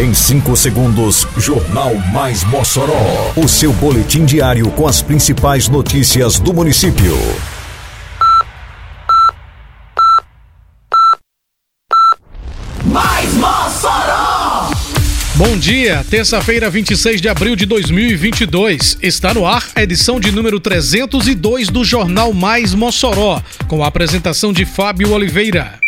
Em 5 segundos, Jornal Mais Mossoró. O seu boletim diário com as principais notícias do município. Mais Mossoró! Bom dia, terça-feira, 26 de abril de 2022. Está no ar a edição de número 302 do Jornal Mais Mossoró, com a apresentação de Fábio Oliveira.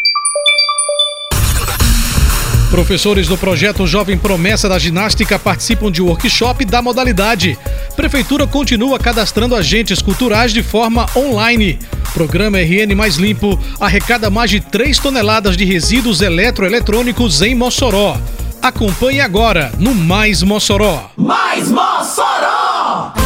Professores do projeto Jovem Promessa da Ginástica participam de workshop da modalidade. Prefeitura continua cadastrando agentes culturais de forma online. Programa RN Mais Limpo arrecada mais de 3 toneladas de resíduos eletroeletrônicos em Mossoró. Acompanhe agora no Mais Mossoró. Mais Mossoró!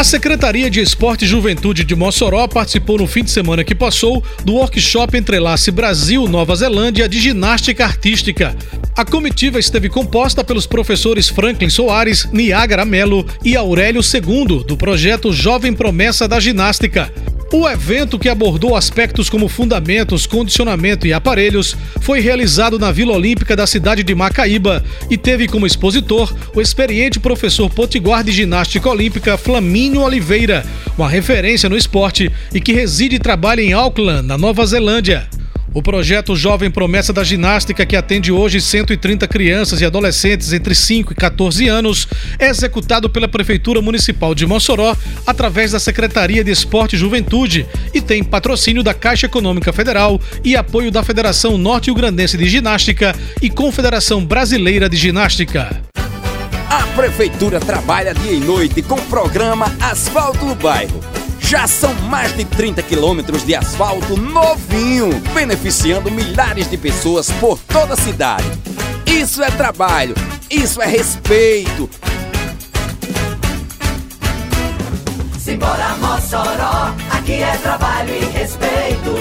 A Secretaria de Esporte e Juventude de Mossoró participou no fim de semana que passou do workshop Entrelace Brasil Nova Zelândia de ginástica artística. A comitiva esteve composta pelos professores Franklin Soares, Niagara Melo e Aurélio II, do projeto Jovem Promessa da Ginástica. O evento, que abordou aspectos como fundamentos, condicionamento e aparelhos, foi realizado na Vila Olímpica da cidade de Macaíba e teve como expositor o experiente professor potiguar de ginástica olímpica Flamínio Oliveira, uma referência no esporte e que reside e trabalha em Auckland, na Nova Zelândia. O projeto Jovem Promessa da Ginástica, que atende hoje 130 crianças e adolescentes entre 5 e 14 anos, é executado pela Prefeitura Municipal de Mossoró através da Secretaria de Esporte e Juventude e tem patrocínio da Caixa Econômica Federal e apoio da Federação Norte-Ugrandense de Ginástica e Confederação Brasileira de Ginástica. A Prefeitura trabalha dia e noite com o programa Asfalto no Bairro já são mais de 30 quilômetros de asfalto novinho, beneficiando milhares de pessoas por toda a cidade. Isso é trabalho, isso é respeito. Simbora Mossoró, aqui é trabalho e respeito.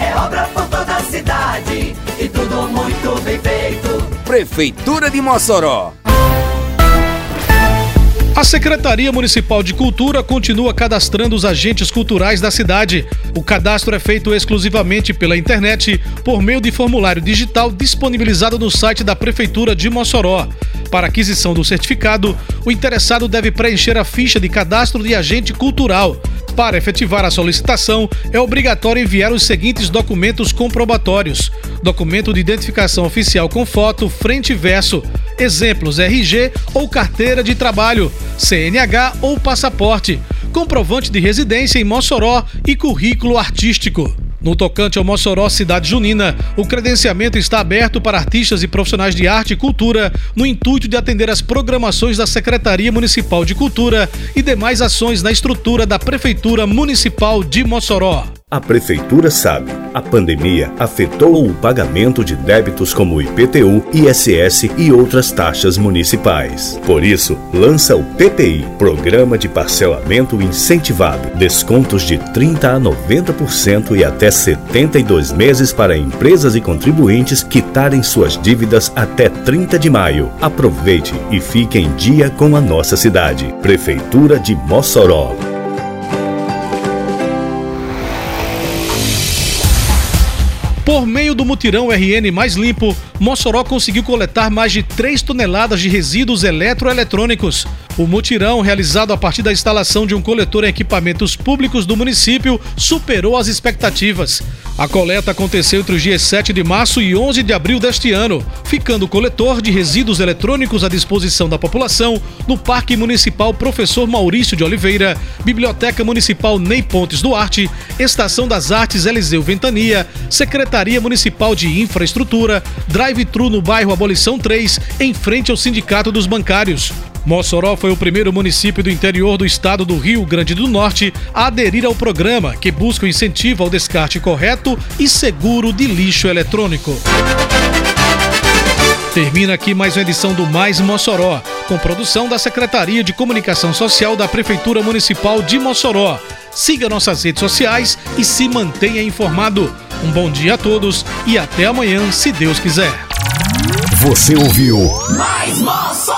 É obra por toda a cidade e tudo muito bem feito. Prefeitura de Mossoró. A Secretaria Municipal de Cultura continua cadastrando os agentes culturais da cidade. O cadastro é feito exclusivamente pela internet, por meio de formulário digital disponibilizado no site da Prefeitura de Mossoró. Para aquisição do certificado, o interessado deve preencher a ficha de cadastro de agente cultural. Para efetivar a solicitação, é obrigatório enviar os seguintes documentos comprobatórios: documento de identificação oficial com foto, frente e verso, exemplos RG ou carteira de trabalho, CNH ou passaporte, comprovante de residência em Mossoró e currículo artístico. No tocante ao Mossoró Cidade Junina, o credenciamento está aberto para artistas e profissionais de arte e cultura, no intuito de atender às programações da Secretaria Municipal de Cultura e demais ações na estrutura da Prefeitura Municipal de Mossoró. A Prefeitura sabe, a pandemia afetou o pagamento de débitos como IPTU, ISS e outras taxas municipais. Por isso, lança o PPI, Programa de Parcelamento Incentivado. Descontos de 30% a 90% e até 72 meses para empresas e contribuintes quitarem suas dívidas até 30 de maio. Aproveite e fique em dia com a nossa cidade. Prefeitura de Mossoró. Por meio do mutirão RN Mais Limpo, Mossoró conseguiu coletar mais de 3 toneladas de resíduos eletroeletrônicos. O mutirão, realizado a partir da instalação de um coletor em equipamentos públicos do município, superou as expectativas. A coleta aconteceu entre os dias 7 de março e 11 de abril deste ano, ficando o coletor de resíduos eletrônicos à disposição da população no Parque Municipal Professor Maurício de Oliveira, Biblioteca Municipal Ney Pontes Duarte, Estação das Artes Eliseu Ventania, Secretaria Municipal de Infraestrutura, drive-thru no bairro Abolição 3, em frente ao Sindicato dos Bancários. Mossoró foi o primeiro município do interior do estado do Rio Grande do Norte a aderir ao programa, que busca o incentivo ao descarte correto e seguro de lixo eletrônico. Termina aqui mais uma edição do Mais Mossoró, com produção da Secretaria de Comunicação Social da Prefeitura Municipal de Mossoró. Siga nossas redes sociais e se mantenha informado. Um bom dia a todos e até amanhã, se Deus quiser. Você ouviu Mais Mossoró!